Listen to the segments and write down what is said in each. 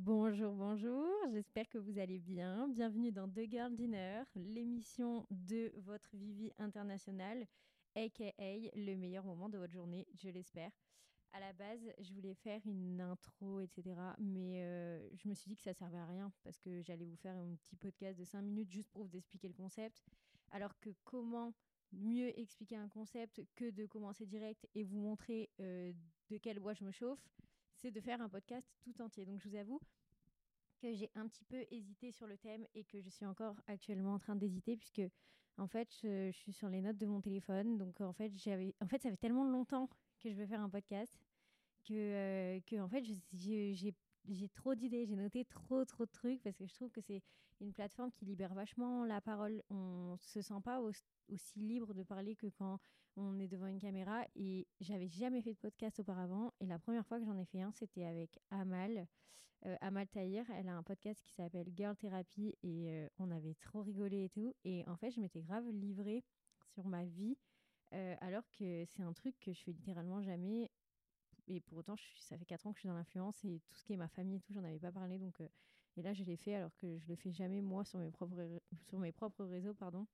Bonjour, bonjour, j'espère que vous allez bien. Bienvenue dans The Girl Dinner, l'émission de votre Vivi internationale, aka le meilleur moment de votre journée, je l'espère. À la base, je voulais faire une intro, etc. Mais euh, je me suis dit que ça servait à rien parce que j'allais vous faire un petit podcast de 5 minutes juste pour vous expliquer le concept. Alors que comment mieux expliquer un concept que de commencer direct et vous montrer euh, de quelle bois je me chauffe? C'est de faire un podcast tout entier. Donc je vous avoue que j'ai un petit peu hésité sur le thème et que je suis encore actuellement en train d'hésiter puisque en fait je, suis sur les notes de mon téléphone. Donc en fait j'avais, en fait ça fait tellement longtemps que je veux faire un podcast que, euh, que en fait j'ai, j'ai trop d'idées, j'ai noté trop trop de trucs parce que je trouve que c'est une plateforme qui libère vachement la parole. On se sent pas au aussi libre de parler que quand on est devant une caméra. Et j'avais jamais fait de podcast auparavant. Et la première fois que j'en ai fait un, c'était avec Amal. Euh, Amal Tahir, elle a un podcast qui s'appelle Girl Therapy. Et euh, on avait trop rigolé et tout. Et en fait, je m'étais grave livrée sur ma vie. Euh, alors que c'est un truc que je fais littéralement jamais. Et pour autant, ça fait 4 ans que je suis dans l'influence et tout ce qui est ma famille et tout, j'en avais pas parlé. Donc, et là, je l'ai fait alors que je le fais jamais moi sur mes propres, sur mes propres réseaux. pardon.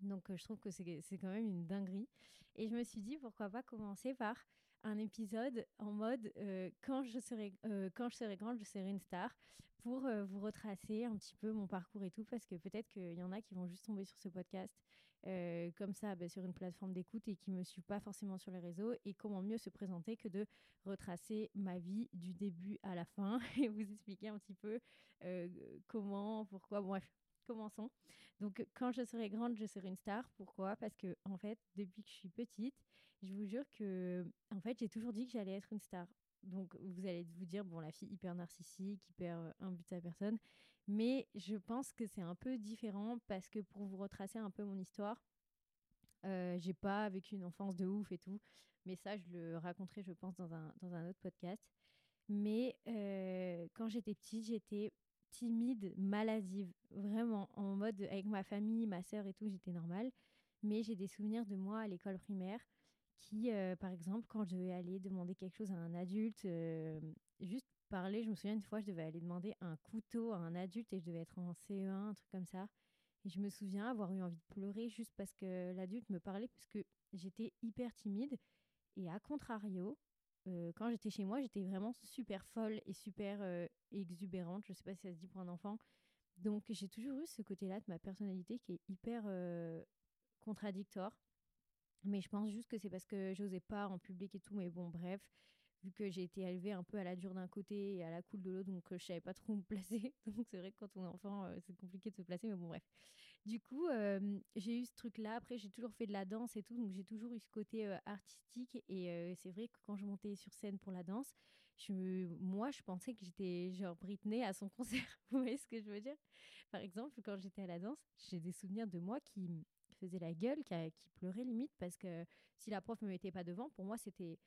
Donc euh, je trouve que c'est quand même une dinguerie. Et je me suis dit pourquoi pas commencer par un épisode en mode euh, quand, je serai, euh, quand je serai grande, je serai une star pour vous retracer un petit peu mon parcours et tout parce que peut-être qu'il y en a qui vont juste tomber sur ce podcast comme ça bah, sur une plateforme d'écoute et qui me suivent pas forcément sur les réseaux et comment mieux se présenter que de retracer ma vie du début à la fin et vous expliquer un petit peu comment, pourquoi, bref Commençons. Donc, quand je serai grande, je serai une star. Pourquoi? Parce que, en fait, depuis que je suis petite, je vous jure que, en fait, j'ai toujours dit que j'allais être une star. Donc, vous allez vous dire, bon, la fille hyper narcissique, hyper un but sa personne. Mais je pense que c'est un peu différent parce que pour vous retracer un peu mon histoire, euh, j'ai pas vécu une enfance de ouf et tout. Mais ça, je le raconterai, je pense, dans un, dans un autre podcast. Mais euh, quand j'étais petite, j'étais timide, maladive, vraiment en mode avec ma famille, ma sœur et tout, j'étais normale. Mais j'ai des souvenirs de moi à l'école primaire qui, euh, par exemple, quand je devais aller demander quelque chose à un adulte, euh, juste parler, je me souviens une fois, je devais aller demander un couteau à un adulte et je devais être en CE1, un truc comme ça. Et je me souviens avoir eu envie de pleurer juste parce que l'adulte me parlait, parce que j'étais hyper timide. Et à contrario, euh, quand j'étais chez moi, j'étais vraiment super folle et super euh, exubérante. Je sais pas si ça se dit pour un enfant. Donc j'ai toujours eu ce côté-là de ma personnalité qui est hyper euh, contradictoire. Mais je pense juste que c'est parce que j'osais pas en public et tout. Mais bon, bref, vu que j'ai été élevée un peu à la dure d'un côté et à la cool de l'autre, donc je savais pas trop où me placer. Donc c'est vrai que quand on est enfant, c'est compliqué de se placer, mais bon, bref. Du coup, j'ai eu ce truc-là. Après, j'ai toujours fait de la danse et tout, donc j'ai toujours eu ce côté artistique. Et c'est vrai que quand je montais sur scène pour la danse, moi, je pensais que j'étais genre Britney à son concert. Vous voyez ce que je veux dire? Par exemple, quand j'étais à la danse, j'ai des souvenirs de moi qui faisait la gueule, qui, qui pleurait limite, parce que si la prof ne me mettait pas devant, pour moi, c'était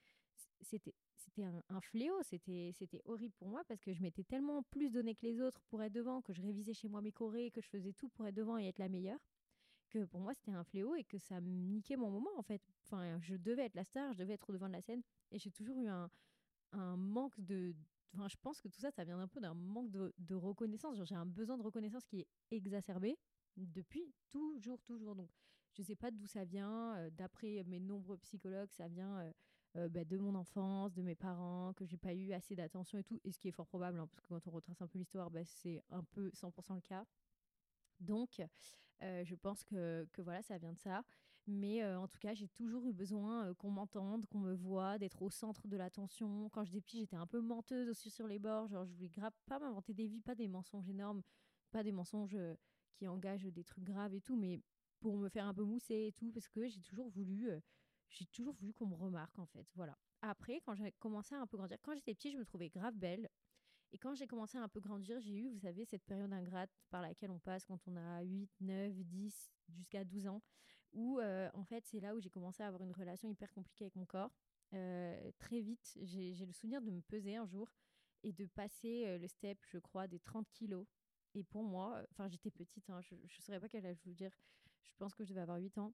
c'était c'était un, fléau, c'était c'était horrible pour moi parce que je m'étais tellement plus donné que les autres pour être devant, que je révisais chez moi mes chorés, que je faisais tout pour être devant et être la meilleure, que pour moi c'était un fléau et que ça niquait mon moment en fait. Enfin, je devais être la star, je devais être au devant de la scène et j'ai toujours eu un, un manque de Enfin, je pense que tout ça, ça vient un peu d'un manque de, reconnaissance. J'ai un besoin de reconnaissance qui est exacerbé depuis toujours, toujours. Donc, je ne sais pas d'où ça vient. Euh, d'après mes nombreux psychologues, ça vient euh, euh, bah, de mon enfance, de mes parents, que j'ai pas eu assez d'attention et tout. Et ce qui est fort probable, hein, parce que quand on retrace un peu l'histoire, bah, c'est un peu 100% le cas. Donc, je pense que, voilà, ça vient de ça. Mais en tout cas, j'ai toujours eu besoin qu'on m'entende, qu'on me voit, d'être au centre de l'attention. Quand j'étais petite, j'étais un peu menteuse aussi sur les bords. Genre, je voulais pas m'inventer des vies, pas des mensonges énormes, pas des mensonges qui engage des trucs graves et tout, mais pour me faire un peu mousser et tout, parce que j'ai toujours voulu, euh, j'ai toujours voulu qu'on me remarque en fait. Voilà. Après, quand j'ai commencé à un peu grandir, quand j'étais petite, je me trouvais grave belle. Et quand j'ai commencé à un peu grandir, j'ai eu, vous savez, cette période ingrate par laquelle on passe quand on a 8, 9, 10, jusqu'à 12 ans, où euh, en fait, c'est là où j'ai commencé à avoir une relation hyper compliquée avec mon corps. Euh, très vite, j'ai le souvenir de me peser un jour et de passer le step, je crois, des 30 kilos et pour moi, enfin, j'étais petite, hein, je ne saurais pas quel âge vous dire. Je pense que je devais avoir 8 ans.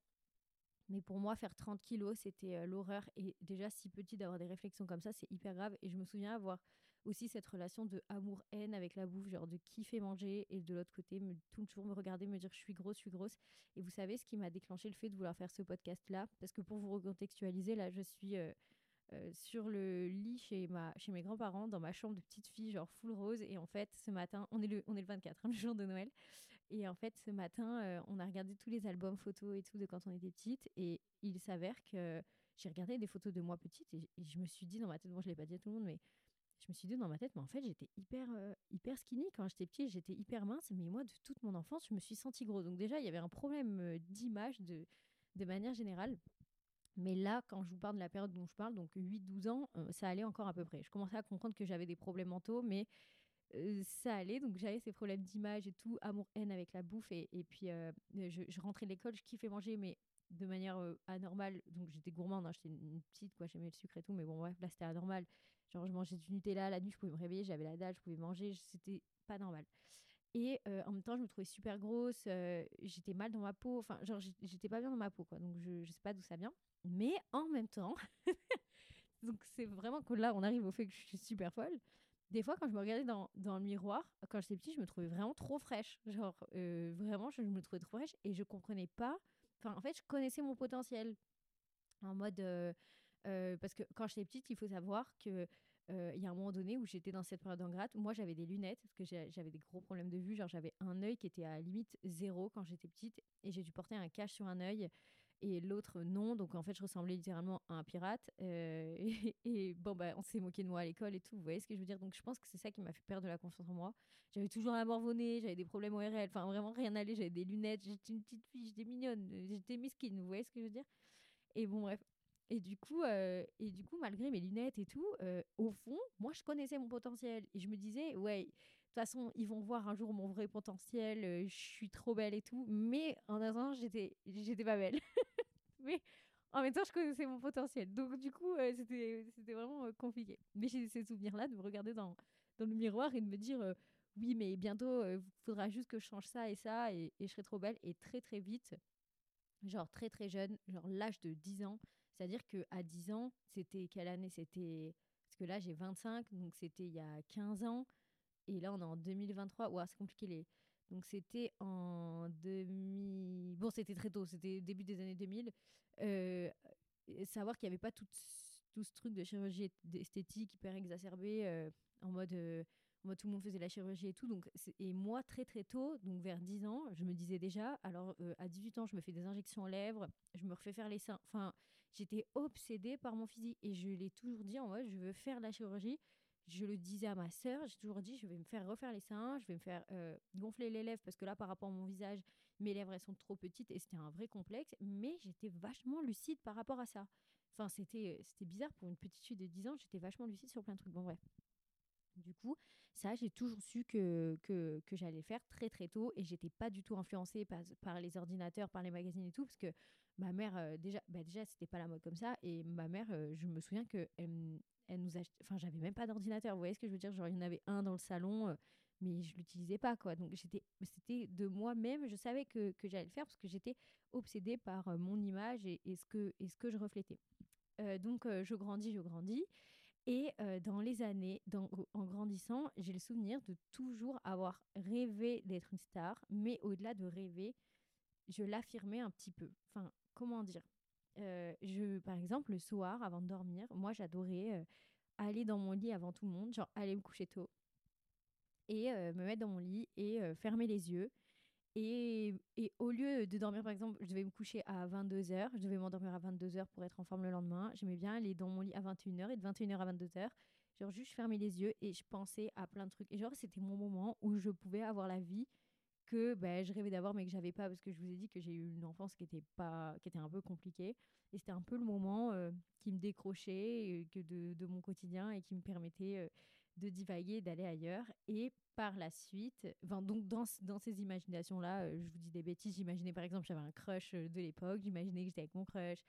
Mais pour moi, faire 30 kilos, c'était l'horreur. Et déjà, si petit d'avoir des réflexions comme ça, c'est hyper grave. Et je me souviens avoir aussi cette relation de amour-haine avec la bouffe, genre de kiffer manger et de l'autre côté, me, toujours me regarder, me dire je suis grosse, je suis grosse. Et vous savez ce qui m'a déclenché le fait de vouloir faire ce podcast-là? Parce que pour vous recontextualiser, là, je suis sur le lit chez, ma, chez mes grands-parents, dans ma chambre de petite fille, genre full rose. Et en fait, ce matin, on est le, on est le 24, hein, le jour de Noël. Et en fait, ce matin, euh, on a regardé tous les albums photos et tout de quand on était petite. Et il s'avère que j'ai regardé des photos de moi petite et, je me suis dit dans ma tête, bon, je l'ai pas dit à tout le monde, mais je me suis dit dans ma tête, mais en fait, j'étais hyper, euh, hyper skinny quand j'étais petite, j'étais hyper mince, mais moi, de toute mon enfance, je me suis sentie grosse. Donc déjà, il y avait un problème euh, d'image de, manière générale. Mais là, quand je vous parle de la période dont je parle, donc 8-12 ans, ça allait encore à peu près. Je commençais à comprendre que j'avais des problèmes mentaux, mais ça allait. Donc j'avais ces problèmes d'image et tout, amour-haine avec la bouffe. Et, puis je, je, rentrais de l'école, je kiffais manger, mais de manière anormale. Donc j'étais gourmande, hein, j'étais une petite, quoi, j'aimais le sucre et tout, mais bon, bref, là c'était anormal. Genre, je mangeais du Nutella la nuit, je pouvais me réveiller, j'avais la dalle, je pouvais manger, c'était pas normal. Et en même temps, je me trouvais super grosse, j'étais mal dans ma peau, enfin, genre, j'étais pas bien dans ma peau, quoi. Donc, je, je sais pas d'où ça vient. Mais en même temps, donc c'est vraiment que là, on arrive au fait que je suis super folle. Des fois, quand je me regardais dans, dans le miroir, quand j'étais petite, je me trouvais vraiment trop fraîche. Genre, vraiment, je me trouvais trop fraîche et je comprenais pas en fait, je connaissais mon potentiel. En mode. Euh, euh, parce que quand j'étais petite, il faut savoir que. Euh, il y a un moment donné où j'étais dans cette période ingrate. Moi, j'avais des lunettes parce que j'avais des gros problèmes de vue. Genre, j'avais un œil qui était à limite zéro quand j'étais petite et j'ai dû porter un cache sur un œil et l'autre non. Donc en fait, je ressemblais littéralement à un pirate. et, bon, bah, on s'est moqué de moi à l'école et tout. Vous voyez ce que je veux dire Donc je pense que c'est ça qui m'a fait perdre la confiance en moi. J'avais toujours un morvonné, j'avais des problèmes ORL, enfin vraiment rien n'allait. J'avais des lunettes, j'étais une petite fille, j'étais mignonne, j'étais mesquine. Vous voyez ce que je veux dire Et bon, bref. Et du coup, et du coup, malgré mes lunettes et tout, au fond, moi, je connaissais mon potentiel et je me disais, ouais, de toute façon, ils vont voir un jour mon vrai potentiel. je suis trop belle et tout. Mais en attendant, j'étais, j'étais pas belle. mais en même temps, je connaissais mon potentiel. Donc, du coup, euh, c'était, c'était vraiment euh, compliqué. Mais j'ai ces souvenirs-là de me regarder dans, dans le miroir et de me dire euh, oui, mais bientôt, il faudra juste que je change ça et ça et, je serai trop belle. Et très, très vite, genre très, très jeune, genre l'âge de 10 ans. C'est-à-dire qu'à 10 ans, c'était quelle année? C'était. Parce que là, j'ai 25, donc c'était il y a 15 ans. Et là, on est en 2023. Ouah, c'est compliqué les donc c'était en 2000. Bon, c'était très tôt, c'était début des années 2000. Euh, savoir qu'il n'y avait pas tout, tout, ce truc de chirurgie esthétique hyper exacerbé euh, en mode. Euh, moi, tout le monde faisait la chirurgie et tout. Donc, et moi, très très tôt, donc vers 10 ans, je me disais déjà, alors à 18 ans, je me fais des injections aux lèvres, je me refais faire les seins. Enfin, j'étais obsédée par mon physique et je l'ai toujours dit en mode, je veux faire la chirurgie je le disais à ma sœur, j'ai toujours dit je vais me faire refaire les seins, je vais me faire euh, gonfler les lèvres parce que là par rapport à mon visage, mes lèvres elles sont trop petites et c'était un vrai complexe, mais j'étais vachement lucide par rapport à ça. Enfin, c'était euh, bizarre pour une petite fille de 10 ans, j'étais vachement lucide sur plein de trucs. Bon bref. Du coup, ça, j'ai toujours su que, que, j'allais faire très très tôt et j'étais pas du tout influencée par, les ordinateurs, par les magazines et tout, parce que ma mère, euh, déjà, bah déjà c'était pas la mode comme ça et ma mère, je me souviens que elle nous enfin j'avais même pas d'ordinateur vous voyez ce que je veux dire? Genre il y en avait un dans le salon euh, mais je l'utilisais pas quoi. Donc j'étais c'était de moi-même je savais que, que j'allais le faire parce que j'étais obsédée par euh, mon image et, ce que et ce que je reflétais. Euh, donc je grandis je grandis et dans les années dans, en grandissant j'ai le souvenir de toujours avoir rêvé d'être une star mais au-delà de rêver je l'affirmais un petit peu. Enfin comment dire? Je, par exemple, le soir, avant de dormir, moi, j'adorais aller dans mon lit avant tout le monde, genre aller me coucher tôt et me mettre dans mon lit et fermer les yeux. Et, et, au lieu de dormir, par exemple, je devais me coucher à 22h, je devais m'endormir à 22h pour être en forme le lendemain. J'aimais bien aller dans mon lit à 21h et de 21h à 22h, genre juste fermer les yeux et je pensais à plein de trucs. Et genre, c'était mon moment où je pouvais avoir la vie que ben, je rêvais d'avoir mais que j'avais pas parce que je vous ai dit que j'ai eu une enfance qui était pas qui était un peu compliquée. Et c'était un peu le moment qui me décrochait que de, de, mon quotidien et qui me permettait de divaguer d'aller ailleurs. Et par la suite enfin, donc dans, dans ces imaginations là je vous dis des bêtises j'imaginais par exemple j'avais un crush de l'époque j'imaginais que j'étais avec mon crush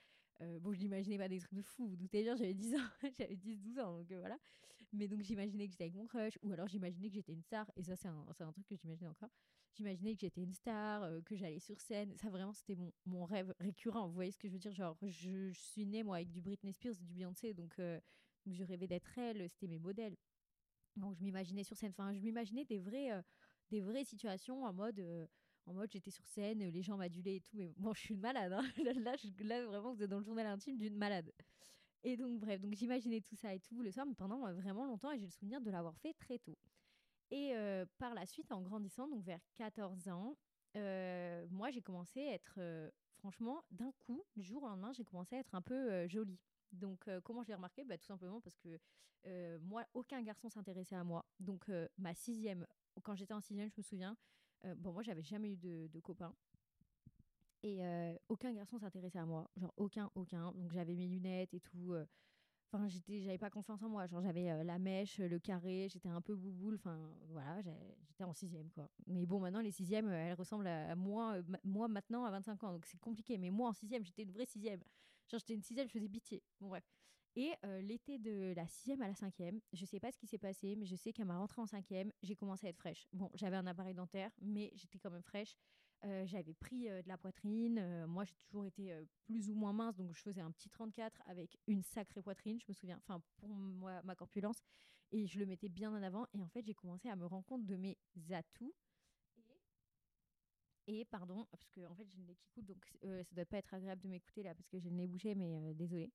bon je l'imaginais pas des trucs de fou vous doutez bien j'avais 10 ans j'avais 10 12 ans donc voilà mais donc j'imaginais que j'étais avec mon crush ou alors j'imaginais que j'étais une star et ça c'est un, un truc que j'imaginais encore J'imaginais que j'étais une star, euh, que j'allais sur scène. Ça, vraiment, c'était mon, mon, rêve récurrent. Vous voyez ce que je veux dire? Genre, je, suis née, moi, avec du Britney Spears, du Beyoncé, donc, euh, donc je rêvais d'être elle. C'était mes modèles. Donc je m'imaginais sur scène, enfin je m'imaginais des euh, des vraies situations en mode, en mode j'étais sur scène, les gens m'adulaient et tout, mais bon je suis une malade, hein. là, là, vraiment vous êtes dans le journal intime d'une malade. Et donc bref, donc j'imaginais tout ça et tout le soir, mais pendant euh, vraiment longtemps et j'ai le souvenir de l'avoir fait très tôt. Et euh, par la suite, en grandissant, donc vers 14 ans, euh, moi j'ai commencé à être, franchement, d'un coup, du jour au lendemain, j'ai commencé à être un peu jolie. Donc comment je l'ai remarqué? Bah, Tout simplement parce que moi, aucun garçon s'intéressait à moi. Donc ma sixième, quand j'étais en sixième, je me souviens, bon moi j'avais jamais eu de, de copain. Et aucun garçon s'intéressait à moi, genre aucun, aucun. Donc j'avais mes lunettes et tout. Enfin, j'étais, j'avais pas confiance en moi. Genre, j'avais la mèche, le carré, j'étais un peu bouboule. Enfin, voilà, j'étais en sixième, quoi. Mais bon, maintenant, les sixièmes, elles ressemblent à, moi, moi maintenant à 25 ans. Donc, c'est compliqué. Mais moi, en sixième, j'étais une vraie sixième. Genre, j'étais une sixième, je faisais pitié. Bon, bref. Et l'été de la sixième à la cinquième, je sais pas ce qui s'est passé, mais je sais qu'à ma rentrée en cinquième, j'ai commencé à être fraîche. Bon, j'avais un appareil dentaire, mais j'étais quand même fraîche. Euh, j'avais pris euh, de la poitrine. Euh, moi, j'ai toujours été plus ou moins mince, donc je faisais un petit 34 avec une sacrée poitrine, je me souviens, enfin, pour moi, ma corpulence. Et je le mettais bien en avant. Et en fait, j'ai commencé à me rendre compte de mes atouts. Et, pardon, parce que en fait, j'ai le nez qui coule, donc ça doit pas être agréable de m'écouter là, parce que j'ai le nez bouché, mais désolé.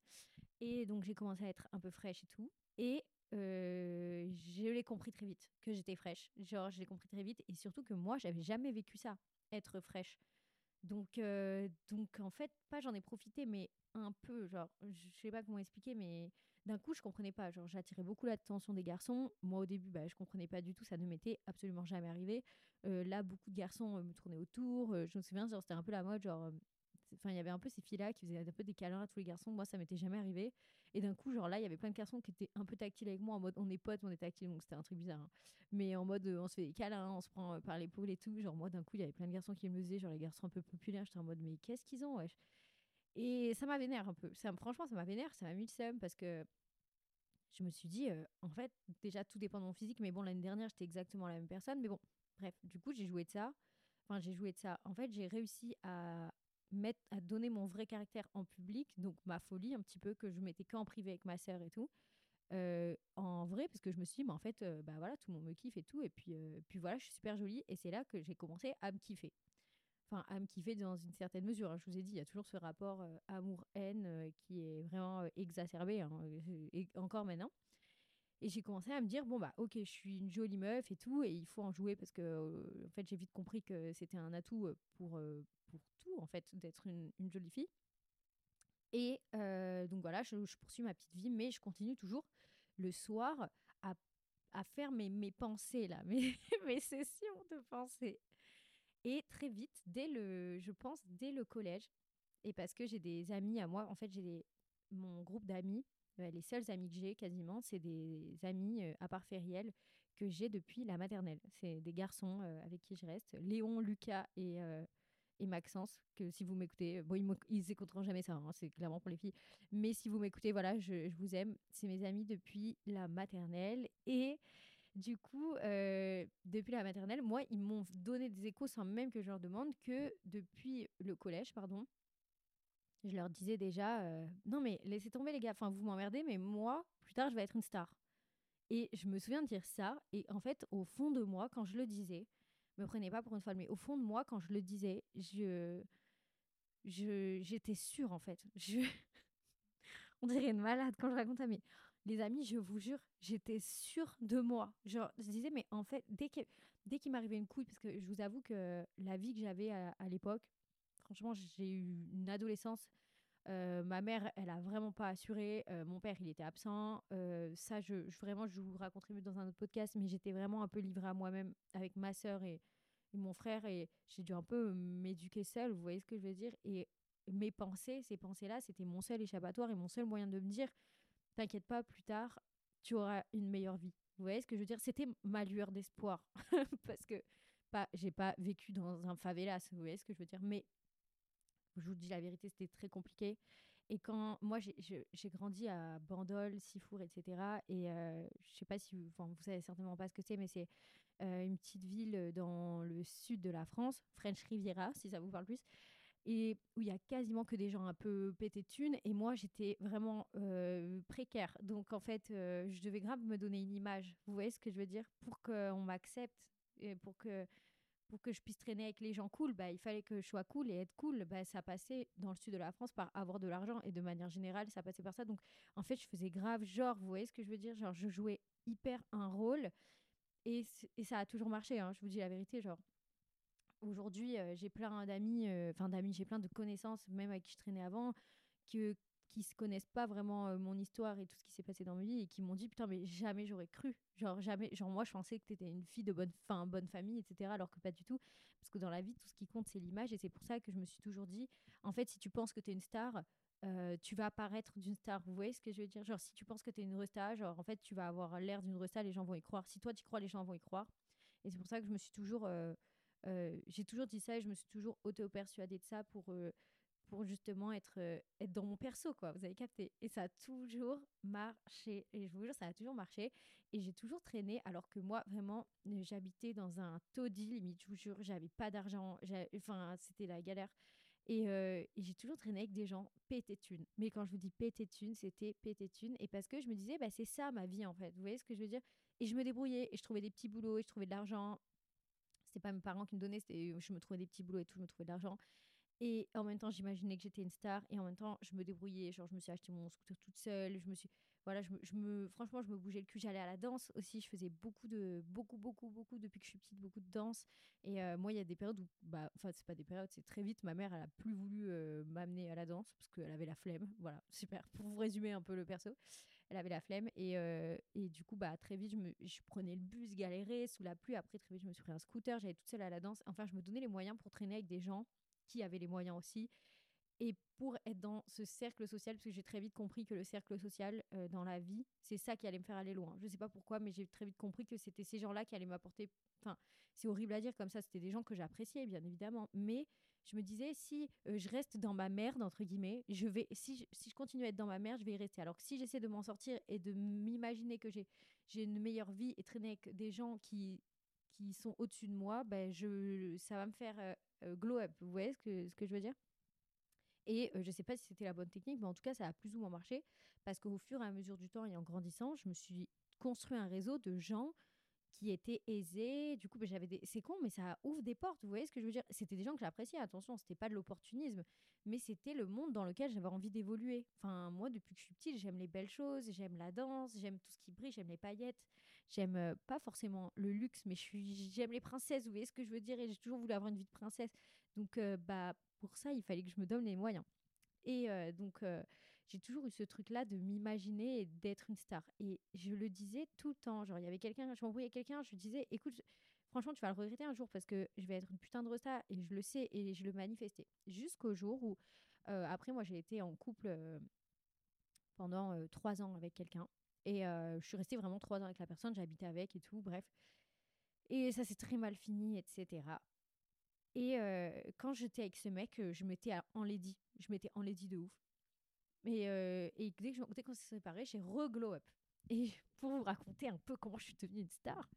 Et donc, j'ai commencé à être un peu fraîche et tout. Et euh, je l'ai compris très vite que j'étais fraîche. Genre, je l'ai compris très vite. Et surtout que moi, j'avais jamais vécu ça, être fraîche. Donc, euh, donc en fait, pas j'en ai profité, mais un peu. Genre, je sais pas comment expliquer, mais d'un coup, je comprenais pas. Genre, j'attirais beaucoup l'attention des garçons. Moi, au début, bah, je comprenais pas du tout. Ça ne m'était absolument jamais arrivé. Euh, là, beaucoup de garçons euh, me tournaient autour. Je me souviens, genre, c'était un peu la mode. Genre, enfin, il y avait un peu ces filles-là qui faisaient un peu des câlins à tous les garçons. Moi, ça m'était jamais arrivé. Et d'un coup, genre là, il y avait plein de garçons qui étaient un peu tactiles avec moi, en mode on est potes, on est tactiles, donc c'était un truc bizarre. hein. Mais en mode euh, on se fait des câlins, on se prend euh, par l'épaule et tout. Genre moi, d'un coup, il y avait plein de garçons qui me faisaient, genre les garçons un peu populaires. J'étais en mode mais qu'est-ce qu'ils ont, wesh? Et ça m'a vénère un peu. Ça, me- franchement, ça m'a vénère, ça m'a mis le seum parce que je me suis dit, euh, en fait, déjà tout dépend de mon physique, mais bon, l'année dernière, j'étais exactement la même personne. Mais bon, bref, du coup, j'ai joué de ça. Enfin, j'ai joué de ça. En fait, j'ai réussi à à donner mon vrai caractère en public, donc ma folie un petit peu que je mettais qu'en privé avec ma sœur et tout. euh, en vrai, parce que je me suis dit, mais en fait, euh, bah voilà, tout le monde me kiffe et tout, et puis, euh, puis voilà, je suis super jolie, et c'est là que j'ai commencé à me kiffer. Enfin, à me kiffer dans une certaine mesure. hein. Je vous ai dit, il y a toujours ce rapport amour-haine qui est vraiment exacerbé, hein, encore maintenant. Et j'ai commencé à me dire, bon, bah, ok, je suis une jolie meuf et tout, et il faut en jouer parce que, euh, en fait, j'ai vite compris que c'était un atout euh, pour, euh, pour tout, en fait, d'être une, jolie fille. Et donc voilà, je, poursuis ma petite vie, mais je continue toujours le soir à, à faire mes, mes pensées, là, mes, mes sessions de pensée. Et très vite, dès le, je pense, dès le collège, et parce que j'ai des amis à moi, en fait, j'ai mon groupe d'amis, les seuls amis que j'ai quasiment, c'est des amis, à part Fériel, que j'ai depuis la maternelle. C'est des garçons avec qui je reste, Léon, Lucas et, Maxence, que si vous m'écoutez, bon, ils, ils écouteront jamais ça, hein, c'est clairement pour les filles, mais si vous m'écoutez, voilà, je, vous aime. C'est mes amis depuis la maternelle. Et du coup, depuis la maternelle, moi, ils m'ont donné des échos sans même que je leur demande que depuis le collège, pardon, je leur disais déjà, euh, non mais laissez tomber les gars, enfin vous m'emmerdez, mais moi, plus tard, je vais être une star. Et je me souviens de dire ça, et en fait, au fond de moi, quand je le disais, me prenez pas pour une folle, mais au fond de moi, quand je le disais, je, je, j'étais sûre en fait. Je, on dirait une malade quand je raconte ça, mais les amis, je vous jure, j'étais sûre de moi. Genre, je disais, mais en fait, dès que, dès qu'il m'arrivait une couille, parce que je vous avoue que la vie que j'avais à l'époque, franchement, j'ai eu une adolescence. euh, ma mère, elle a vraiment pas assuré. euh, mon père, il était absent. euh, ça, je, vraiment, je vous raconterai dans un autre podcast, mais j'étais vraiment un peu livrée à moi-même avec ma sœur et, et mon frère, et j'ai dû un peu m'éduquer seule. Vous voyez ce que je veux dire? Et mes pensées, ces pensées-là, c'était mon seul échappatoire et mon seul moyen de me dire T'inquiète pas, plus tard, tu auras une meilleure vie. Vous voyez ce que je veux dire? C'était ma lueur d'espoir. Parce que pas, j'ai pas vécu dans un favelas, vous voyez ce que je veux dire? Mais je vous dis la vérité, c'était très compliqué. Et quand moi, j'ai- grandi à Bandol, Sifour, etc. Et euh, je sais pas si vous, enfin, vous savez certainement pas ce que c'est, mais c'est euh, une petite ville dans le sud de la France, French Riviera, si ça vous parle plus. et où il y a quasiment que des gens un peu pétés de thunes. Et moi, j'étais vraiment euh, précaire. Donc, en fait, euh, je devais grave me donner une image. Vous voyez ce que je veux dire? Pour qu'on m'accepte et pour que, pour que je puisse traîner avec les gens cool, bah, il fallait que je sois cool et être cool. Bah, ça passait dans le sud de la France par avoir de l'argent. Et de manière générale, ça passait par ça. Donc, en fait, je faisais grave genre, vous voyez ce que je veux dire? Genre, je jouais hyper un rôle. Et, et ça a toujours marché, hein, je vous dis la vérité. Genre, aujourd'hui, euh, j'ai plein d'amis, euh, enfin d'amis, j'ai plein de connaissances, même avec qui je traînais avant, que, qui se connaissent pas vraiment euh, mon histoire et tout ce qui s'est passé dans ma vie et qui m'ont dit putain mais jamais j'aurais cru. Genre jamais genre moi je pensais que tu étais une fille de bonne fin bonne famille etc alors que pas du tout. Parce que dans la vie tout ce qui compte c'est l'image et c'est pour ça que je me suis toujours dit en fait si tu penses que tu es une star tu vas apparaître d'une star. Vous voyez ce que je veux dire? Genre si tu penses que tu es une resta genre en fait tu vas avoir l'air d'une resta les gens vont y croire. Si toi tu crois les gens vont y croire. Et c'est pour ça que je me suis toujours euh, j'ai toujours dit ça et je me suis toujours auto-persuadée de ça pour, euh, pour justement être, euh, être dans mon perso, quoi. Vous avez capté. Et ça a toujours marché. Et je vous jure, ça a toujours marché. Et j'ai toujours traîné, alors que moi, vraiment, j'habitais dans un taudis, limite, je vous jure, j'avais pas d'argent. Enfin, c'était la galère. Et, j'ai toujours traîné avec des gens pété thunes. Mais quand je vous dis pété thunes, c'était pété thunes. Et parce que je me disais, bah, c'est ça ma vie, en fait. Vous voyez ce que je veux dire? Et je me débrouillais, et je trouvais des petits boulots, et je trouvais de l'argent c'était pas mes parents qui me donnaient, c'était je me trouvais des petits boulots et tout, je me trouvais de l'argent. Et en même temps, j'imaginais que j'étais une star. Et en même temps, je me débrouillais. Genre, je me suis acheté mon scooter toute seule. Je me suis, voilà, je me, franchement, je me bougeais le cul. J'allais à la danse aussi. Je faisais beaucoup de, beaucoup, beaucoup, beaucoup depuis que je suis petite, beaucoup de danse. Et euh, moi, il y a des périodes où, bah, enfin, c'est pas des périodes, c'est très vite. Ma mère, elle a plus voulu euh, m'amener à la danse parce qu'elle avait la flemme. Voilà, super. Pour vous résumer un peu le perso elle avait la flemme. Et, euh, et du coup, bah, très vite, je, me, je prenais le bus, galérais sous la pluie. Après, très vite, je me suis pris un scooter. J'allais toute seule à la danse. Enfin, je me donnais les moyens pour traîner avec des gens qui avaient les moyens aussi. Et pour être dans ce cercle social, parce que j'ai très vite compris que le cercle social euh, dans la vie, c'est ça qui allait me faire aller loin. Je sais pas pourquoi, mais j'ai très vite compris que c'était ces gens-là qui allaient m'apporter. Enfin, c'est horrible à dire comme ça, c'était des gens que j'appréciais, bien évidemment. Mais je me disais, si euh, je reste dans ma merde, entre guillemets, je vais, si, je, si je continue à être dans ma merde, je vais y rester. Alors que si j'essaie de m'en sortir et de m'imaginer que j'ai, une meilleure vie et traîner avec des gens qui, qui sont au-dessus de moi, ben je, ça va me faire euh, glow up. Vous voyez ce que, je veux dire? Et je ne sais pas si c'était la bonne technique, mais en tout cas, ça a plus ou moins marché. Parce qu'au fur et à mesure du temps et en grandissant, je me suis construit un réseau de gens qui étaient aisés. Du coup, bah, j'avais des... c'est con, mais ça ouvre des portes. Vous voyez ce que je veux dire? C'était des gens que j'appréciais. Attention, c'était pas de l'opportunisme, mais c'était le monde dans lequel j'avais envie d'évoluer. Enfin, moi, depuis que je suis petite, j'aime les belles choses, j'aime la danse, j'aime tout ce qui brille, j'aime les paillettes. J'aime pas forcément le luxe, mais j'aime les princesses. Vous voyez ce que je veux dire Et j'ai toujours voulu avoir une vie de princesse. Donc, bah, pour ça, il fallait que je me donne les moyens. Et donc, j'ai toujours eu ce truc-là de m'imaginer d'être une star. Et je le disais tout le temps. Genre, il y avait quelqu'un, je m'envoyais quelqu'un, je disais, écoute, franchement, tu vas le regretter un jour parce que je vais être une putain de resta et je le sais et je le manifestais. Jusqu'au jour où, après, moi, j'ai été en couple pendant trois ans avec quelqu'un. Et je suis restée vraiment trois ans avec la personne, j'habitais avec et tout, bref. Et ça s'est très mal fini, etc. Et quand j'étais avec ce mec, je m'étais en lady. Je m'étais en lady de ouf. Euh, et, dès, qu'on s'est séparés, j'ai re-glow up. Et pour vous raconter un peu comment je suis devenue une star,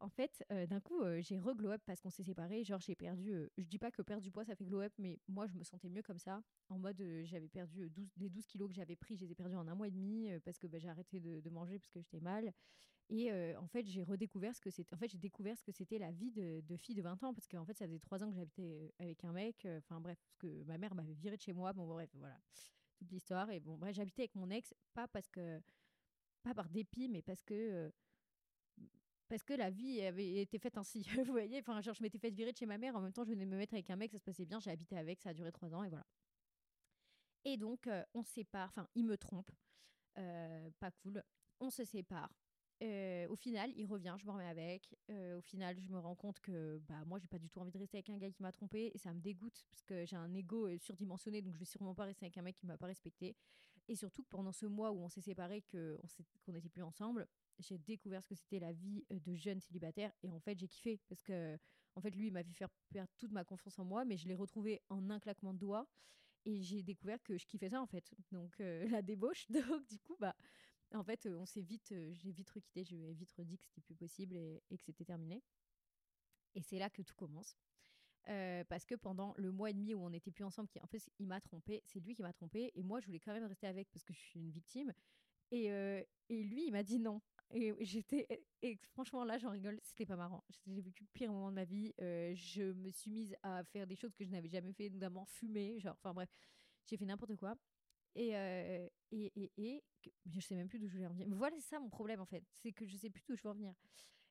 en fait, euh, d'un coup, euh, j'ai re-glow up parce qu'on s'est séparés. Genre, j'ai perdu. je dis pas que perdre du poids, ça fait glow up, mais moi, je me sentais mieux comme ça. En mode, j'avais perdu 12, les 12 kilos que j'avais pris, je les ai perdus en un mois et demi parce que bah, j'ai arrêté de, manger parce que j'étais mal. Et en fait, j'ai redécouvert ce que c'était. En fait, j'ai découvert ce que c'était la vie de, fille de 20 ans parce qu'en fait, ça faisait 3 ans que j'habitais avec un mec. Enfin, bref, parce que ma mère m'avait viré de chez moi. Bon, bref, voilà toute l'histoire. Et bon, bref, j'habitais avec mon ex, pas parce que, pas par dépit, mais parce que, euh, parce que la vie avait été faite ainsi. Vous voyez, enfin, genre, je m'étais fait virer de chez ma mère. En même temps, je venais me mettre avec un mec, ça se passait bien. J'ai habité avec, ça a duré trois ans, et voilà. Et donc, euh, on se sépare. Enfin, il me trompe. Euh, pas cool. On se sépare. Euh, au final, il revient, je me remets avec. Au final, je me rends compte que bah, moi, j'ai pas du tout envie de rester avec un gars qui m'a trompé et ça me dégoûte parce que j'ai un ego surdimensionné, donc je vais sûrement pas rester avec un mec qui m'a pas respecté. Et surtout pendant ce mois où on s'est séparés, qu'on n'était plus ensemble, j'ai découvert ce que c'était la vie de jeune célibataire et en fait, j'ai kiffé parce que en fait, lui, il m'a fait faire perdre toute ma confiance en moi, mais je l'ai retrouvé en un claquement de doigts et j'ai découvert que je kiffais ça en fait. Donc la débauche, donc du coup, bah en fait, on s'est vite, j'ai vite requitté, j'ai vite dit que c'était plus possible et, que c'était terminé. Et c'est là que tout commence. parce que pendant le mois et demi où on n'était plus ensemble, qui en fait il m'a trompé, c'est lui qui m'a trompé et moi je voulais quand même rester avec parce que je suis une victime. Et, et lui il m'a dit non. Et j'étais et franchement là j'en rigole, c'était pas marrant. J'ai vécu le pire moment de ma vie. je me suis mise à faire des choses que je n'avais jamais fait, notamment fumer, genre enfin bref, j'ai fait n'importe quoi. Et, et, et, et, je sais même plus d'où je voulais en venir. Voilà, c'est ça mon problème en fait, c'est que je sais plus d'où je veux en venir.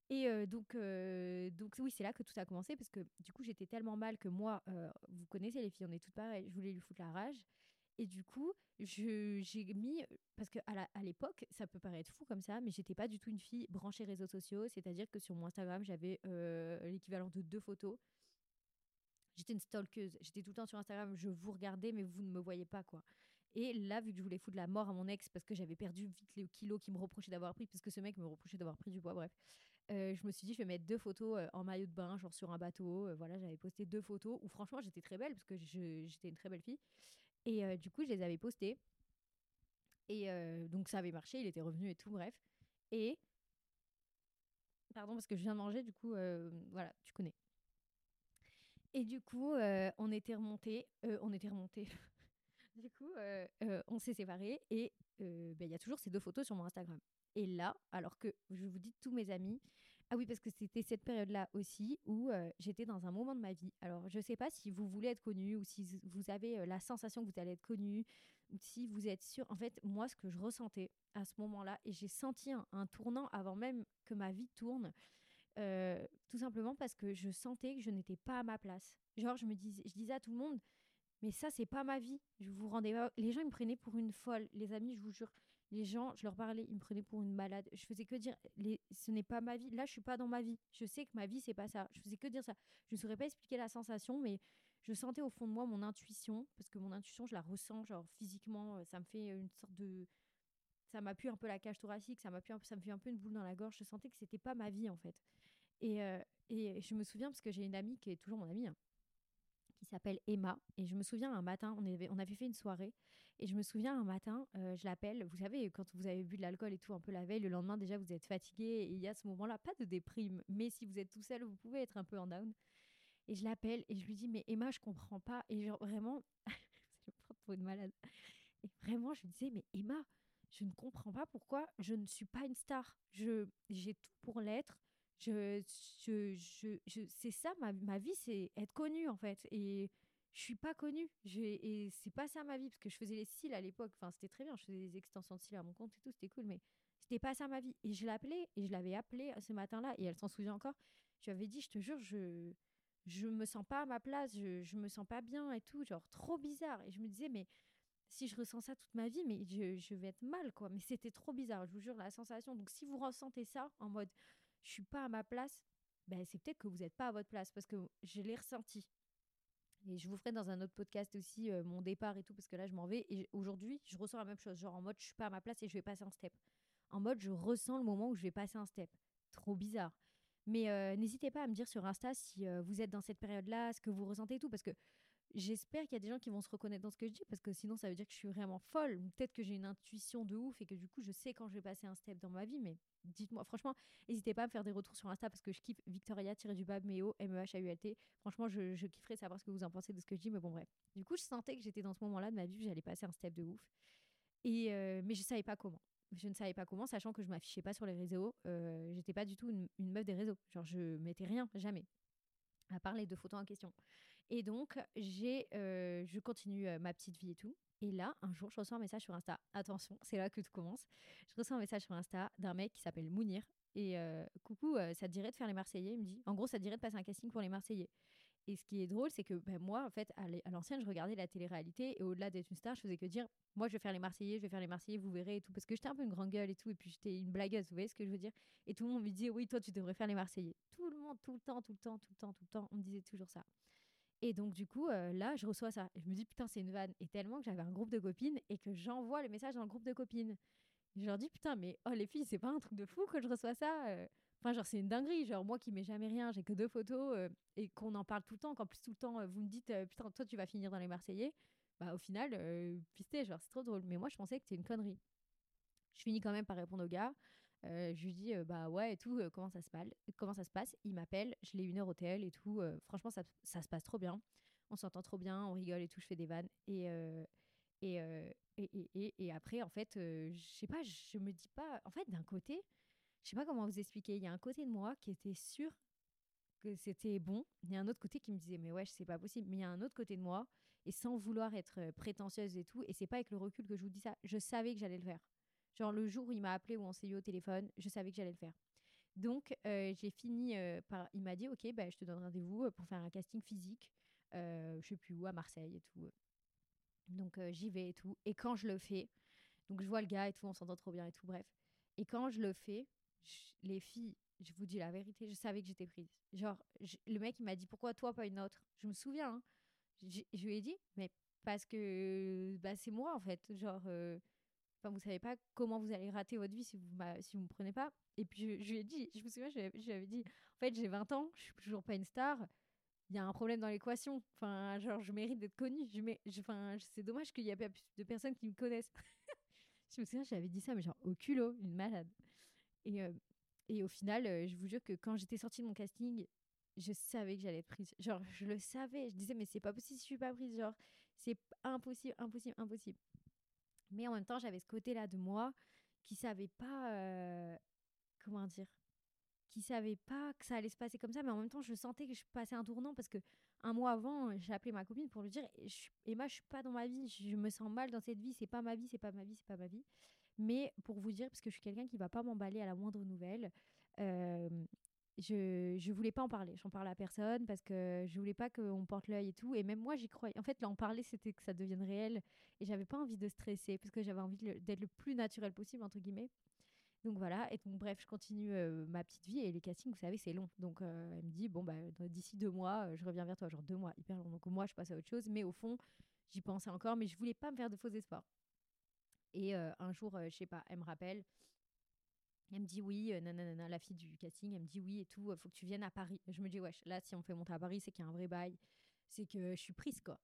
Et donc, donc oui, c'est là que tout a commencé parce que du coup, j'étais tellement mal que moi, vous connaissez les filles, on est toutes pareilles, je voulais lui foutre la rage. Et du coup, j'ai mis, parce qu'à à l'époque, ça peut paraître fou comme ça, mais j'étais pas du tout une fille branchée réseaux sociaux, c'est-à-dire que sur mon Instagram, j'avais l'équivalent de deux photos. J'étais une stalkeuse, j'étais tout le temps sur Instagram, je vous regardais, mais vous ne me voyez pas, quoi. Et là, vu que je voulais foutre la mort à mon ex parce que j'avais perdu vite les kilos qu'il me reprochait d'avoir pris, parce que ce mec me reprochait d'avoir pris du poids, bref, euh, je me suis dit, je vais mettre deux photos euh, en maillot de bain, genre sur un bateau. Euh, voilà, j'avais posté deux photos où franchement, j'étais très belle parce que j'étais une très belle fille. Et du coup, je les avais postées. Et donc, ça avait marché, il était revenu et tout, bref. Et. Pardon, parce que je viens de manger, du coup, voilà, tu connais. Et du coup, on était remonté. on était remonté. du coup, on s'est séparés. Et ben, il y a toujours ces deux photos sur mon Instagram. Et là, alors que je vous dis tous mes amis, ah oui, parce que c'était cette période-là aussi où euh, j'étais dans un moment de ma vie. Alors, je ne sais pas si vous voulez être connu ou si vous avez euh, la sensation que vous allez être connu ou si vous êtes sûr. En fait, moi, ce que je ressentais à ce moment-là, et j'ai senti un, tournant avant même que ma vie tourne, euh, tout simplement parce que je sentais que je n'étais pas à ma place. Genre, je me disais, je disais à tout le monde, mais ça, c'est pas ma vie. Je vous rendais Les gens, ils me prenaient pour une folle. Les amis, je vous jure les gens, je leur parlais, ils me prenaient pour une malade. Je faisais que dire, ce n'est pas ma vie. Là, je suis pas dans ma vie. Je sais que ma vie, c'est pas ça. Je faisais que dire ça. Je ne saurais pas expliquer la sensation, mais je sentais au fond de moi mon intuition, parce que mon intuition, je la ressens, genre physiquement, euh, ça me fait une sorte de. Ça m'appuie un peu la cage thoracique, ça m'appuie, ça me fait un peu une boule dans la gorge. Je sentais que c'était pas ma vie, en fait. Et, euh, je me souviens, parce que j'ai une amie qui est toujours mon amie, hein, qui s'appelle Emma. Et je me souviens un matin, on avait, on avait fait une soirée et je me souviens un matin, euh, je l'appelle. Vous savez, quand vous avez bu de l'alcool et tout un peu la veille, le lendemain déjà vous êtes fatigué et il y a ce moment-là, pas de déprime, mais si vous êtes tout seul, vous pouvez être un peu en down. Et je l'appelle et je lui dis mais Emma, je comprends pas. Et vraiment, je me pour une malade. Et vraiment, je lui disais mais Emma, je ne comprends pas pourquoi je ne suis pas une star. Je j'ai tout pour l'être. Je, je, je c'est ça ma, ma vie, c'est être connue en fait. Et je suis pas connue. Et c'est pas ça ma vie, parce que je faisais les cils à l'époque. Enfin, c'était très bien. Je faisais des extensions de cils à mon compte et tout, c'était cool. Mais c'était pas ça ma vie. Et je l'appelais, et je l'avais appelée ce matin-là, et elle s'en souvient encore. Je lui avais dit, je te jure, je je me sens pas à ma place, je, je me sens pas bien et tout, genre trop bizarre. Et je me disais, mais si je ressens ça toute ma vie, mais je, je vais être mal, quoi. Mais c'était trop bizarre, je vous jure, la sensation. Donc si vous ressentez ça en mode, je suis pas à ma place, ben, c'est peut-être que vous n'êtes pas à votre place, parce que je l'ai ressenti. Et je vous ferai dans un autre podcast aussi euh, mon départ et tout, parce que là, je m'en vais. Et aujourd'hui, je ressens la même chose. Genre en mode, je suis pas à ma place et je vais passer un step. En mode, je ressens le moment où je vais passer un step. Trop bizarre. Mais euh, n'hésitez pas à me dire sur Insta si euh, vous êtes dans cette période-là, ce que vous ressentez et tout. Parce que j'espère qu'il y a des gens qui vont se reconnaître dans ce que je dis, parce que sinon, ça veut dire que je suis vraiment folle. Peut-être que j'ai une intuition de ouf et que du coup, je sais quand je vais passer un step dans ma vie. Mais dites-moi, franchement, n'hésitez pas à me faire des retours sur Insta parce que je kiffe Victoria-du-bas Meo, M-E-H-A-U-L-T. Franchement, je, je kifferais savoir ce que vous en pensez de ce que je dis, mais bon, bref. Du coup, je sentais que j'étais dans ce moment-là de ma vie où j'allais passer un step de ouf. Et, euh, mais je savais pas comment. Je ne savais pas comment, sachant que je m'affichais pas sur les réseaux. Euh, j'étais pas du tout une, meuf des réseaux. Genre, je mettais rien, jamais. À part les deux photos en question. Et donc, j'ai, euh, je continue euh, ma petite vie et tout. Et là, un jour, je reçois un message sur Insta. Attention, c'est là que tout commence. Je reçois un message sur Insta d'un mec qui s'appelle Mounir. Et euh, coucou, ça te dirait de faire les Marseillais? Il me dit, en gros, ça te dirait de passer un casting pour les Marseillais. Et ce qui est drôle, c'est que ben, moi, en fait, à l'ancienne, je regardais la télé-réalité et au-delà d'être une star, je faisais que dire moi, je vais faire les Marseillais, je vais faire les Marseillais, vous verrez et tout. Parce que j'étais un peu une grande gueule et tout, et puis j'étais une blagueuse, vous voyez ce que je veux dire? Et tout le monde me disait oui, toi, tu devrais faire les Marseillais. Tout le monde, tout le temps, tout le temps, tout le temps, tout le temps, on me disait toujours ça. Et donc, du coup, euh, là, je reçois ça. Je me dis, putain, c'est une vanne. Et tellement que j'avais un groupe de copines et que j'envoie le message dans le groupe de copines. je leur dis, putain, mais oh, les filles, c'est pas un truc de fou que je reçois ça. Euh. Enfin, genre, c'est une dinguerie. Genre, moi qui mets jamais rien, j'ai que deux photos euh, et qu'on en parle tout le temps, qu'en plus, tout le temps, vous me dites, putain, toi, tu vas finir dans les Marseillais. Bah, au final, pisté, genre, c'est trop drôle. Mais moi, je pensais que c'était une connerie. Je finis quand même par répondre au gars. Je lui dis bah ouais et tout, comment ça se passe? Il m'appelle, je l'ai une heure au tel et tout. franchement, ça, ça, se passe trop bien. On s'entend trop bien, on rigole et tout. Je fais des vannes et et, et, et, et, après en fait, je sais pas, je me dis pas. En fait, d'un côté, je sais pas comment vous expliquer. Il y a un côté de moi qui était sûr que c'était bon. Il y a un autre côté qui me disait mais ouais, c'est pas possible. Mais il y a un autre côté de moi et sans vouloir être prétentieuse et tout. Et c'est pas avec le recul que je vous dis ça. Je savais que j'allais le faire. Genre le jour où il m'a appelé ou on s'est eu au téléphone, je savais que j'allais le faire. Donc j'ai fini par. Il m'a dit ok, bah, je te donne rendez-vous pour faire un casting physique. je sais plus où, à Marseille et tout. Donc j'y vais et tout. Et quand je le fais, donc je vois le gars et tout, on s'entend trop bien et tout, bref. Et quand je le fais, les filles, je vous dis la vérité, je savais que j'étais prise. Genre, le mec, il m'a dit pourquoi toi, pas une autre? Je me souviens, hein. je lui ai dit, mais parce que bah, c'est moi en fait. Genre, euh, enfin, vous savez pas comment vous allez rater votre vie si vous si vous me prenez pas. Et puis je, lui ai dit, je me souviens, je lui avais dit, en fait, j'ai 20 ans, je suis toujours pas une star. Il y a un problème dans l'équation. Enfin, genre, je mérite d'être connue. Je, enfin, c'est dommage qu'il y ait pas plus de personnes qui me connaissent. je me souviens, j'avais dit ça, mais genre au culot, une malade. Et, euh, et au final, euh, je vous jure que quand j'étais sortie de mon casting, je savais que j'allais être prise. Genre, je le savais. Je disais, mais c'est pas possible si je suis pas prise. Genre, c'est impossible, impossible, impossible. Mais en même temps, j'avais ce côté-là de moi qui savait pas. Euh, comment dire Qui savait pas que ça allait se passer comme ça. Mais en même temps, je sentais que je passais un tournant parce que un mois avant, j'ai appelé ma copine pour lui dire Emma, je suis pas dans ma vie. Je me sens mal dans cette vie. C'est pas ma vie, c'est pas ma vie, c'est pas ma vie. Mais pour vous dire, parce que je suis quelqu'un qui va pas m'emballer à la moindre nouvelle, euh, je je voulais pas en parler. J'en parlais à personne parce que je voulais pas qu'on porte l'œil et tout. Et même moi, j'y croyais. En fait, là, en parler, c'était que ça devienne réel. Et j'avais pas envie de stresser parce que j'avais envie d'être le plus naturel possible, entre guillemets. Donc voilà, et donc bref, je continue euh, ma petite vie et les castings, vous savez, c'est long. Donc euh, elle me dit, bon, bah, d'ici deux mois, je reviens vers toi. Genre deux mois, hyper long. Donc moi, je passe à autre chose. Mais au fond, j'y pensais encore, mais je voulais pas me faire de faux espoirs. Et un jour, je sais pas, elle me rappelle. Elle me dit oui, nanana, la fille du casting, elle me dit oui et tout, faut que tu viennes à Paris. Je me dis, wesh, là, si on fait monter à Paris, c'est qu'il y a un vrai bail, c'est que je suis prise, quoi.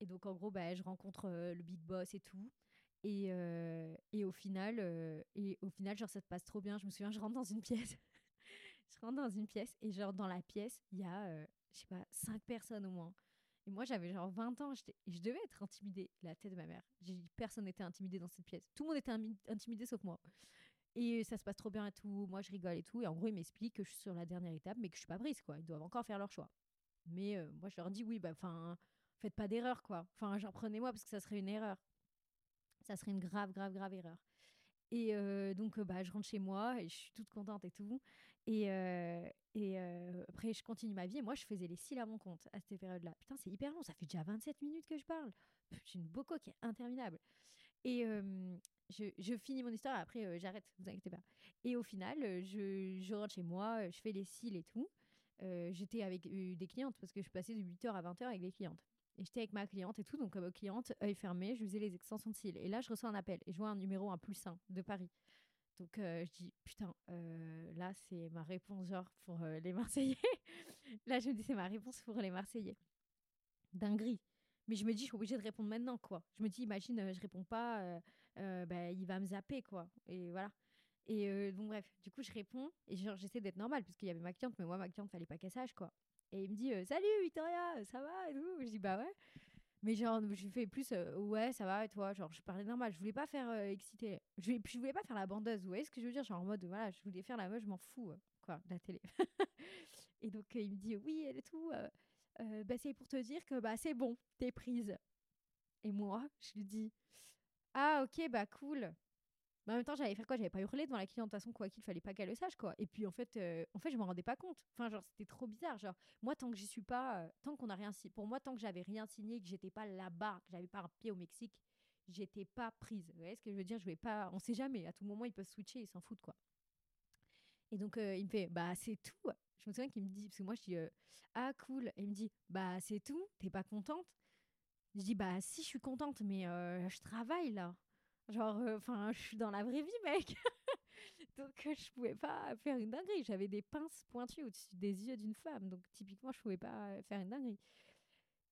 Et donc, en gros, bah, je rencontre le big boss et tout. Et, et, au final, et au final, genre, ça se passe trop bien. Je me souviens, je rentre dans une pièce. je rentre dans une pièce et, genre, dans la pièce, il y a, je sais pas, cinq personnes au moins. Et moi, j'avais genre 20 ans, je devais être intimidée, la tête de ma mère. Personne n'était intimidé dans cette pièce. Tout le monde était intimidé sauf moi. Et ça se passe trop bien et tout. Moi, je rigole et tout. Et en gros, ils m'expliquent que je suis sur la dernière étape, mais que je suis pas prise, quoi. Ils doivent encore faire leur choix. Mais euh, moi, je leur dis oui, bah, enfin, faites pas d'erreur, quoi. Enfin, genre, prenez-moi parce que ça serait une erreur. Ça serait une grave, grave, grave erreur. Et euh, donc, bah, je rentre chez moi et je suis toute contente et tout. Et, euh, et après, je continue ma vie. Et moi, je faisais les cils à mon compte à cette période-là. Putain, c'est hyper long. Ça fait déjà 27 minutes que je parle. J'ai une boco qui est interminable. Et je, finis mon histoire. Après, j'arrête. Vous inquiétez pas. Et au final, je, je, rentre chez moi. Je fais les cils et tout. J'étais avec des clientes parce que je passais de 8h à 20h avec les clientes. Et j'étais avec ma cliente et tout. Donc, comme cliente, œil fermé, je faisais les extensions de cils. Et là, je reçois un appel. Et je vois un numéro, un plus 1 de Paris. Donc euh, je dis putain, euh, là c'est ma réponse genre pour euh, les Marseillais. là je me dis c'est ma réponse pour les Marseillais. Dinguerie. Mais je me dis je suis obligée de répondre maintenant quoi. Je me dis imagine je réponds pas, bah, il va me zapper quoi. Et voilà. Et donc bref, du coup je réponds et genre j'essaie d'être normale parce qu'il y avait ma cliente, mais moi ma cliente fallait pas qu'elle sache quoi. Et il me dit salut Victoria, ça va et tout? Je dis bah ouais. Mais genre, je fais plus, euh, ouais, ça va, et toi, genre, je parlais normal. Je voulais pas faire euh, exciter. Je, je voulais pas faire la bandeuse, vous voyez ce que je veux dire? Genre en mode, voilà, je voulais faire la meuf, je m'en fous, euh, quoi, de la télé. et donc, il me dit, oui, et tout. bah, c'est pour te dire que bah, c'est bon, t'es prise. Et moi, je lui dis, ah, ok, bah, cool. Mais en même temps, j'allais faire quoi? J'avais pas hurlé devant la cliente. Quoi qu'il fallait pas qu'elle le sache, quoi. Et puis, en fait, euh, en fait je me rendais pas compte. Enfin, genre, c'était trop bizarre. Genre, moi, tant que j'y suis pas, euh, tant qu'on a rien signé, pour moi, tant que j'avais rien signé, que j'étais pas là-bas, que j'avais pas un pied au Mexique, j'étais pas prise. Vous voyez ce que je veux dire? Je vais pas. On sait jamais. À tout moment, ils peuvent switcher, ils s'en foutent, quoi. Et donc, euh, il me fait, bah, c'est tout. Je me souviens qu'il me dit, parce que moi, je dis, ah, cool. Et il me dit, bah, c'est tout. T'es pas contente? Je dis, bah, si, je suis contente, mais je travaille là. Genre, euh, enfin, je suis dans la vraie vie, mec. donc, euh, je pouvais pas faire une dinguerie. J'avais des pinces pointues au-dessus des yeux d'une femme. Donc, typiquement, je pouvais pas faire une dinguerie.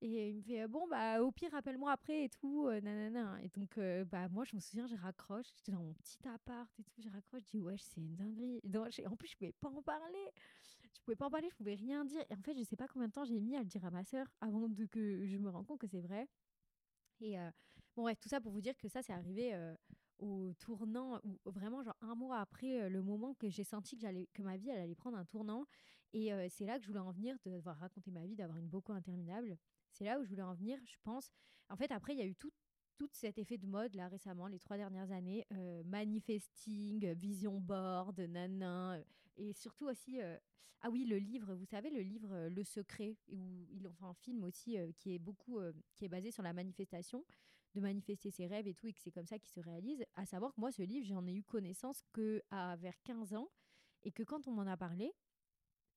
Et il me fait bon bah au pire rappelle-moi après et tout nanana et donc bah moi je me souviens je raccroche j'étais dans mon petit appart et tout je raccroche je dis ouais c'est une dinguerie en plus je pouvais pas en parler je pouvais pas en parler je pouvais rien dire. Et en fait je sais pas combien de temps j'ai mis à le dire à ma sœur avant de que je me rende compte que c'est vrai. Et bon ouais tout ça pour vous dire que ça c'est arrivé au tournant ou vraiment genre un mois après le moment que j'ai senti que j'allais que ma vie elle allait prendre un tournant. Et c'est là que je voulais en venir de devoir raconter ma vie d'avoir une beaucoup interminable. C'est là où je voulais en venir, je pense. En fait, après, il y a eu tout, tout cet effet de mode là récemment, les trois dernières années, euh, manifesting, vision board, nanan, euh, et surtout aussi, euh, ah oui, le livre, vous savez, le livre Le Secret, où ils ont fait un film aussi qui est beaucoup, qui est basé sur la manifestation, de manifester ses rêves et tout, et que c'est comme ça qu'il se réalise. À savoir que moi, ce livre, j'en ai eu connaissance que à vers 15 ans, et que quand on m'en a parlé,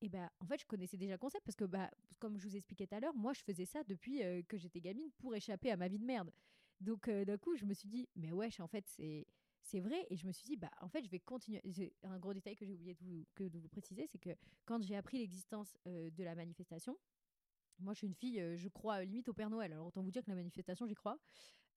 et bah, en fait, je connaissais déjà le concept parce que, bah, comme je vous expliquais tout à l'heure, moi, je faisais ça depuis que j'étais gamine pour échapper à ma vie de merde. Donc, d'un coup, je me suis dit, mais wesh, en fait, c'est. C'est vrai, et je me suis dit, bah, en fait, je vais continuer. Un gros détail que j'ai oublié de vous, que de vous préciser, c'est que quand j'ai appris l'existence de la manifestation, moi, je suis une fille, je crois limite au Père Noël. Alors, autant vous dire que la manifestation, j'y crois.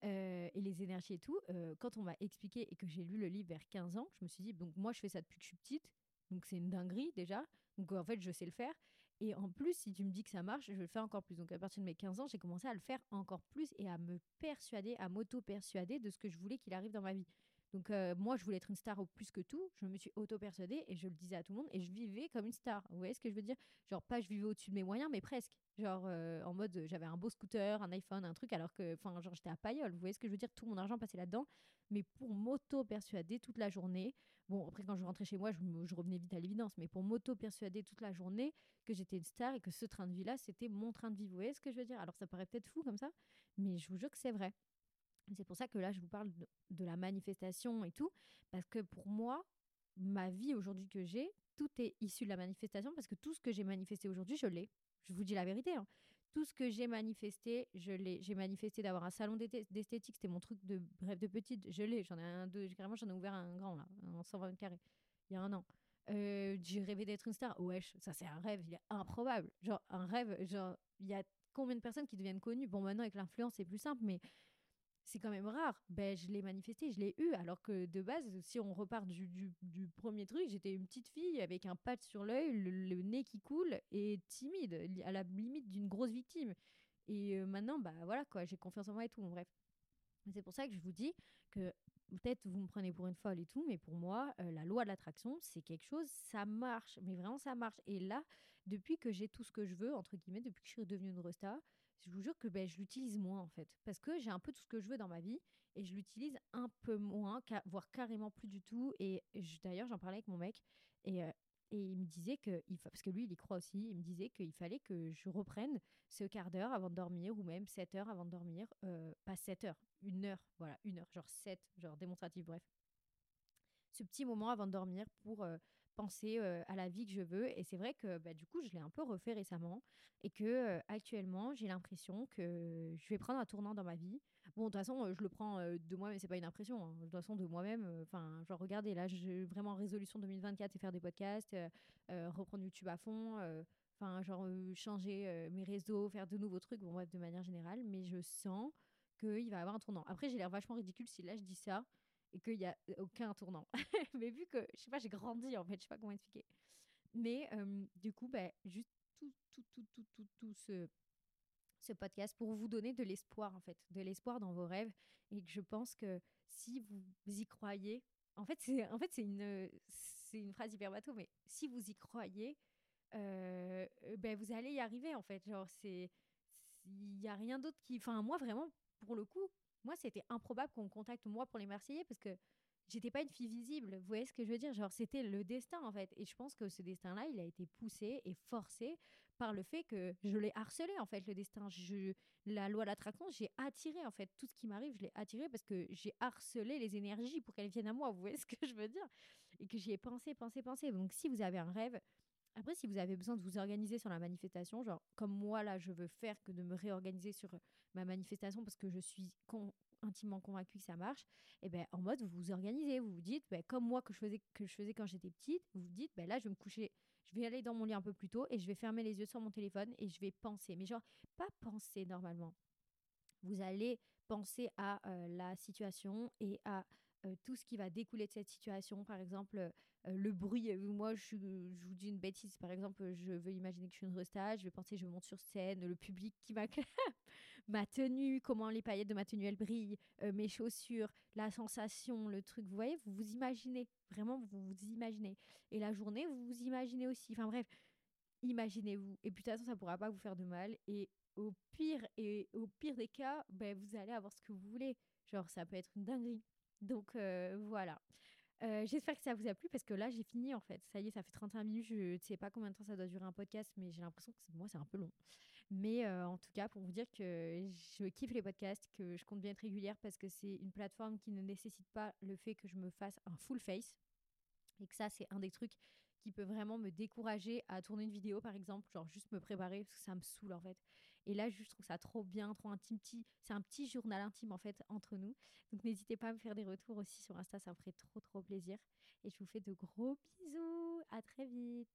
et les énergies et tout. quand on m'a expliqué et que j'ai lu le livre vers 15 ans, je me suis dit, donc moi, je fais ça depuis que je suis petite. Donc, c'est une dinguerie déjà. Donc en fait, je sais le faire. Et en plus, si tu me dis que ça marche, je le fais encore plus. Donc à partir de mes 15 ans, j'ai commencé à le faire encore plus et à me persuader, à m'auto-persuader de ce que je voulais qu'il arrive dans ma vie. Donc moi, je voulais être une star au plus que tout. Je me suis auto-persuadée et je le disais à tout le monde et je vivais comme une star. Vous voyez ce que je veux dire? Genre pas je vivais au-dessus de mes moyens, mais presque. Genre en mode j'avais un beau scooter, un iPhone, un truc, alors que enfin genre j'étais à pailleul. Vous voyez ce que je veux dire? Tout mon argent passait là-dedans. Mais pour m'auto-persuader toute la journée, bon après quand je rentrais chez moi, je, je revenais vite à l'évidence, mais pour m'auto-persuader toute la journée que j'étais une star et que ce train de vie-là, c'était mon train de vie. Vous voyez ce que je veux dire? Alors ça paraît peut-être fou comme ça, mais je vous jure que c'est vrai. C'est pour ça que là, je vous parle de, la manifestation et tout, parce que pour moi, ma vie aujourd'hui que j'ai, tout est issu de la manifestation, parce que tout ce que j'ai manifesté aujourd'hui, je l'ai. Je vous dis la vérité. Hein. Tout ce que j'ai manifesté, je l'ai. J'ai manifesté d'avoir un salon d'esthétique, c'était mon truc de rêve de petite, je l'ai. J'en ai un, deux, carrément, j'en ai ouvert un grand, là, en 120 carrés, il y a un an. Euh, j'ai rêvé d'être une star. Wesh, ça c'est un rêve, il est improbable. Genre, un rêve, genre, il y a combien de personnes qui deviennent connues? Bon, maintenant, avec l'influence, c'est plus simple, mais c'est quand même rare. Ben, je l'ai manifesté, je l'ai eu. Alors que de base, si on repart du, du, premier truc, j'étais une petite fille avec un patch sur l'œil, le, nez qui coule et timide, à la limite d'une grosse victime. Et maintenant, bah voilà quoi, j'ai confiance en moi et tout. Bref. C'est pour ça que je vous dis que peut-être vous me prenez pour une folle et tout, mais pour moi, la loi de l'attraction, c'est quelque chose, ça marche, mais vraiment ça marche. Et là, depuis que j'ai tout ce que je veux, entre guillemets, depuis que je suis devenue une resta, je vous jure que ben, je l'utilise moins en fait. Parce que j'ai un peu tout ce que je veux dans ma vie et je l'utilise un peu moins, voire carrément plus du tout. Et d'ailleurs, j'en parlais avec mon mec et, euh, et il me disait que, il parce que lui, il y croit aussi, il me disait qu'il fallait que je reprenne ce quart d'heure avant de dormir ou même 7 heures avant de dormir. Euh, pas 7 heures, une heure, voilà, une heure, genre 7, genre démonstratif, bref. Ce petit moment avant de dormir pour. Euh, penser à la vie que je veux. Et c'est vrai que bah, du coup, je l'ai un peu refait récemment et que actuellement, j'ai l'impression que je vais prendre un tournant dans ma vie. Bon, de toute façon, je le prends de moi, mais c'est pas une impression. Hein. De toute façon, de moi-même. Enfin, genre, regardez, là, j'ai vraiment résolution 2024, c'est faire des podcasts, reprendre YouTube à fond. Enfin, genre, changer mes réseaux, faire de nouveaux trucs, bon, de manière générale. Mais je sens qu'il va avoir un tournant. Après, j'ai l'air vachement ridicule si là, je dis ça et qu'il n'y a aucun tournant. mais vu que, je sais pas, j'ai grandi en fait, je sais pas comment expliquer. Mais du coup, bah, juste tout, tout, tout, tout, tout, tout ce, ce podcast pour vous donner de l'espoir en fait, de l'espoir dans vos rêves. Et que je pense que si vous y croyez, en fait, c'est en fait, une, une phrase hyper bateau, mais si vous y croyez, ben, vous allez y arriver en fait. Genre. Il n'y a rien d'autre qui. Enfin, moi, vraiment, pour le coup, moi, c'était improbable qu'on contacte moi pour les Marseillais parce que j'étais pas une fille visible. Vous voyez ce que je veux dire? Genre, c'était le destin en fait. Et je pense que ce destin-là, il a été poussé et forcé par le fait que je l'ai harcelé en fait, le destin. La loi de l'attraction, j'ai attiré en fait tout ce qui m'arrive, je l'ai attiré parce que j'ai harcelé les énergies pour qu'elles viennent à moi. Vous voyez ce que je veux dire? Et que j'y ai pensé, pensé, pensé. Donc, si vous avez un rêve, après, si vous avez besoin de vous organiser sur la manifestation, genre comme moi là, je veux faire que de me réorganiser sur ma manifestation parce que je suis intimement convaincue que ça marche, et eh ben en mode vous vous organisez, vous vous dites ben, comme moi que je faisais que je faisais quand j'étais petite, vous vous dites ben là je vais me coucher, je vais aller dans mon lit un peu plus tôt et je vais fermer les yeux sur mon téléphone et je vais penser. Mais genre, pas penser normalement. Vous allez penser à euh, la situation et à euh, tout ce qui va découler de cette situation. Par exemple, euh, le bruit. Moi, je, vous dis une bêtise. Par exemple, je veux imaginer que je suis une restage. Je vais penser, je monte sur scène, le public qui m'acclame, ma tenue, comment les paillettes de ma tenue elles brillent, mes chaussures, la sensation, le truc. Vous voyez, vous vous imaginez. Vraiment, vous vous imaginez. Et la journée, vous vous imaginez aussi. Enfin bref, imaginez-vous. Et puis de toute façon, ça ne pourra pas vous faire de mal. Et au pire, et au pire des cas, ben, vous allez avoir ce que vous voulez. Genre, ça peut être une dinguerie. Donc euh, voilà. Euh, j'espère que ça vous a plu parce que là j'ai fini en fait. Ça y est, ça fait 31 minutes. Je ne sais pas combien de temps ça doit durer un podcast, mais j'ai l'impression que moi c'est un peu long. Mais euh, en tout cas, pour vous dire que je kiffe les podcasts, que je compte bien être régulière parce que c'est une plateforme qui ne nécessite pas le fait que je me fasse un full face. Et que ça, c'est un des trucs qui peut vraiment me décourager à tourner une vidéo, par exemple, genre juste me préparer parce que ça me saoule en fait. Et là, je trouve ça trop bien, trop intime. C'est un petit journal intime en fait entre nous. Donc n'hésitez pas à me faire des retours aussi sur Insta, ça me ferait trop trop plaisir. Et je vous fais de gros bisous. À très vite.